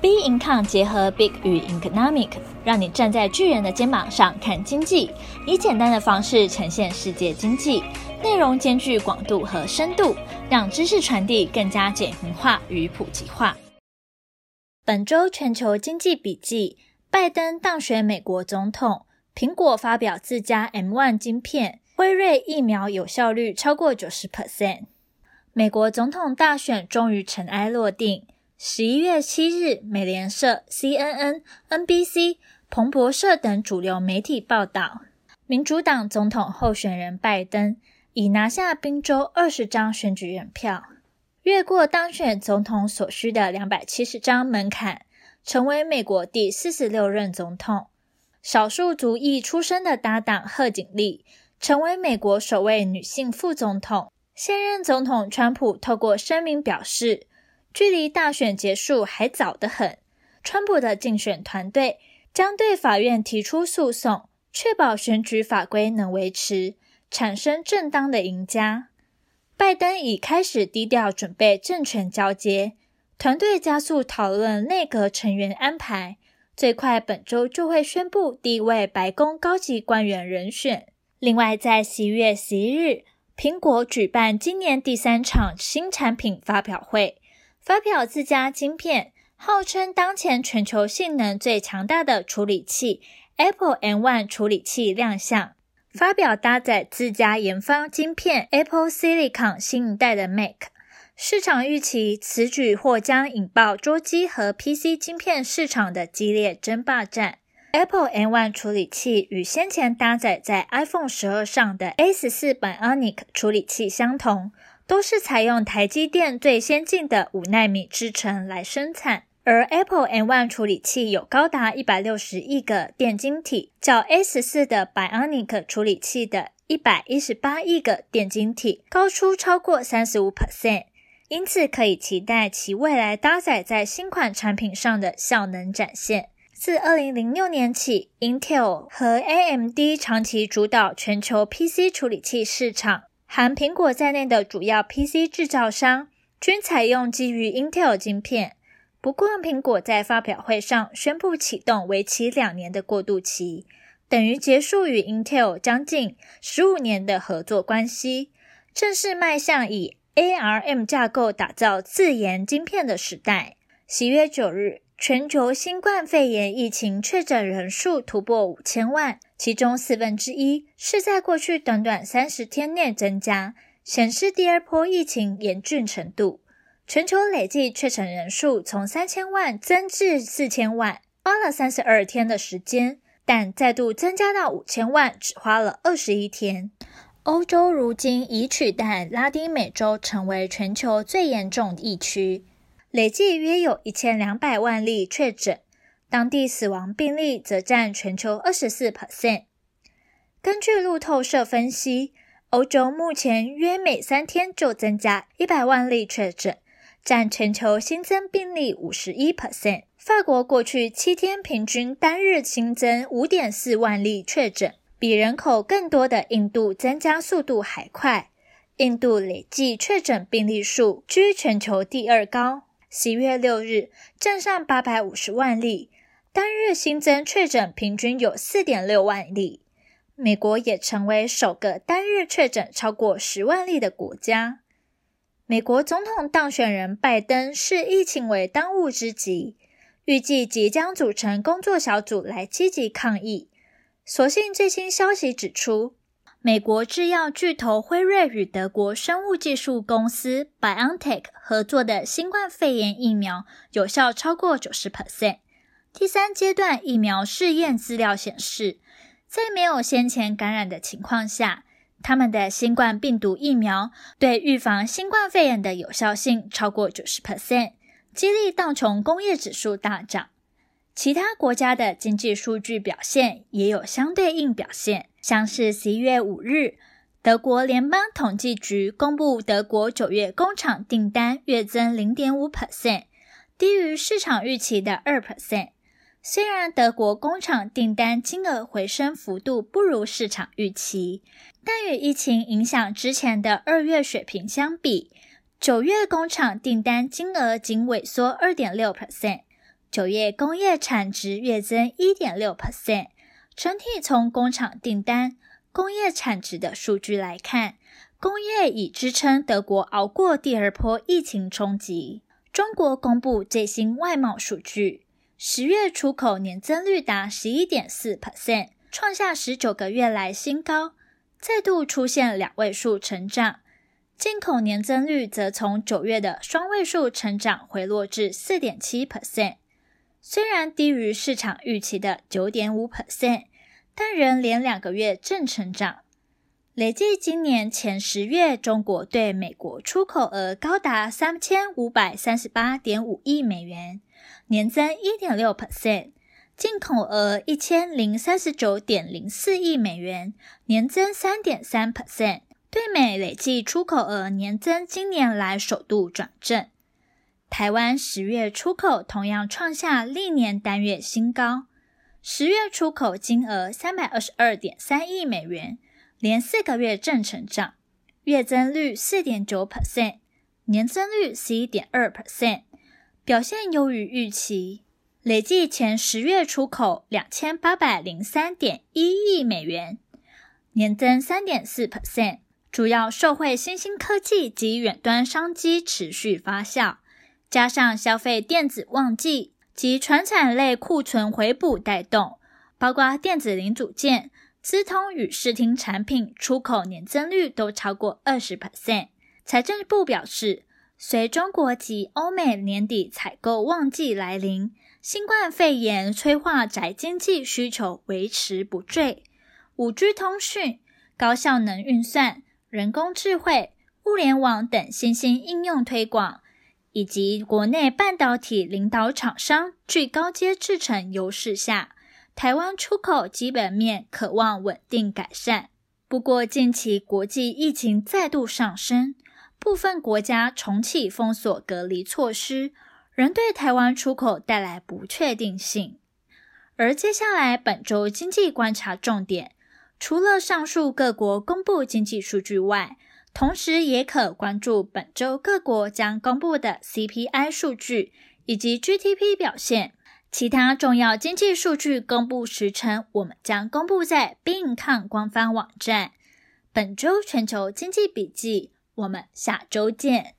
B Income 结合 Big 与 Economic，让你站在巨人的肩膀上看经济，以简单的方式呈现世界经济，内容兼具广度和深度，让知识传递更加简明化与普及化。本周全球经济笔记：拜登当选美国总统，苹果发表自家 M1 晶片，辉瑞疫苗有效率超过九十 percent。美国总统大选终于尘埃落定。十一月七日，美联社、CNN、NBC、彭博社等主流媒体报道，民主党总统候选人拜登已拿下宾州二十张选举人票，越过当选总统所需的两百七十张门槛，成为美国第四十六任总统。少数族裔出身的搭档贺锦丽成为美国首位女性副总统。现任总统川普透过声明表示，距离大选结束还早得很。川普的竞选团队将对法院提出诉讼，确保选举法规能维持，产生正当的赢家。拜登已开始低调准备政权交接，团队加速讨论内阁成员安排，最快本周就会宣布第一位白宫高级官员人选。另外，在十一月十一日，苹果举办今年第三场新产品发表会。发表自家晶片，号称当前全球性能最强大的处理器 Apple M1 处理器亮相。发表搭载自家研发晶片 Apple Silicon 新一代的 Mac，市场预期此举或将引爆桌机和 PC 晶片市场的激烈争霸战。Apple M1 处理器与先前搭载在 iPhone 十二上的 A14 Bionic 处理器相同。都是采用台积电最先进的五纳米制程来生产，而 Apple M1 处理器有高达一百六十亿个电晶体，较 A14 的 Bionic 处理器的一百一十八亿个电晶体高出超过三十五 percent，因此可以期待其未来搭载在新款产品上的效能展现。自二零零六年起，Intel 和 AMD 长期主导全球 PC 处理器市场。含苹果在内的主要 PC 制造商均采用基于 Intel 晶片。不过，苹果在发表会上宣布启动为期两年的过渡期，等于结束与 Intel 将近十五年的合作关系，正式迈向以 ARM 架构打造自研晶片的时代。十月九日，全球新冠肺炎疫情确诊人数突破五千万。其中四分之一是在过去短短三十天内增加，显示第二波疫情严峻程度。全球累计确诊人数从三千万增至四千万，花了三十二天的时间，但再度增加到五千万只花了二十一天。欧洲如今已取代拉丁美洲成为全球最严重疫区，累计约有一千两百万例确诊。当地死亡病例则占全球二十四 percent。根据路透社分析，欧洲目前约每三天就增加一百万例确诊，占全球新增病例五十一 percent。法国过去七天平均单日新增五点四万例确诊，比人口更多的印度增加速度还快。印度累计确诊病例数居全球第二高，十月六日站上八百五十万例。单日新增确诊平均有四点六万例，美国也成为首个单日确诊超过十万例的国家。美国总统当选人拜登视疫情为当务之急，预计即将组成工作小组来积极抗疫。所幸最新消息指出，美国制药巨头辉瑞与德国生物技术公司 BioNTech 合作的新冠肺炎疫苗有效超过九十 percent。第三阶段疫苗试验资料显示，在没有先前感染的情况下，他们的新冠病毒疫苗对预防新冠肺炎的有效性超过九十 percent，激励道琼工业指数大涨。其他国家的经济数据表现也有相对应表现，像是十一月五日，德国联邦统计局公布德国九月工厂订单月增零点五 percent，低于市场预期的二 percent。虽然德国工厂订单金额回升幅度不如市场预期，但与疫情影响之前的二月水平相比，九月工厂订单金额仅萎缩二点六 percent，九月工业产值月增一点六 percent。整体从工厂订单、工业产值的数据来看，工业已支撑德国熬过第二波疫情冲击。中国公布最新外贸数据，十月出口年增率达十一点四 percent，创下十九个月来新高，再度出现两位数成长。进口年增率则从九月的双位数成长回落至四点七 percent。虽然低于市场预期的九点五 percent，但仍连两个月正成长。累计今年前十月，中国对美国出口额高达三千五百三十八点五亿美元，年增一点六 percent；进口额一千零三十九点零四亿美元，年增三点三 percent。对美累计出口额年增今年来首度转正。台湾十月出口同样创下历年单月新高，十月出口金额三百二十二点三亿美元，连四个月正成长，月增率四点九 percent，年增率十一点二 percent，表现优于预期。累计前十月出口两千八百零三点一亿美元，年增三点四 percent，主要受惠新兴科技及远端商机持续发酵。加上消费电子旺季及传产类库存回补带动，包括电子零组件、资通与视听产品出口年增率都超过二十 percent。财政部表示，随中国及欧美年底采购旺季来临，新冠肺炎催化宅经济需求维持不坠，五 G 通讯、高效能运算、人工智慧、物联网等新兴应用推广。以及国内半导体领导厂商最高阶制程优势下，台湾出口基本面可望稳定改善。不过，近期国际疫情再度上升，部分国家重启封锁隔离措施，仍对台湾出口带来不确定性。而接下来本周经济观察重点，除了上述各国公布经济数据外，同时，也可关注本周各国将公布的 CPI 数据以及 GDP 表现。其他重要经济数据公布时程，我们将公布在并抗官方网站。本周全球经济笔记，我们下周见。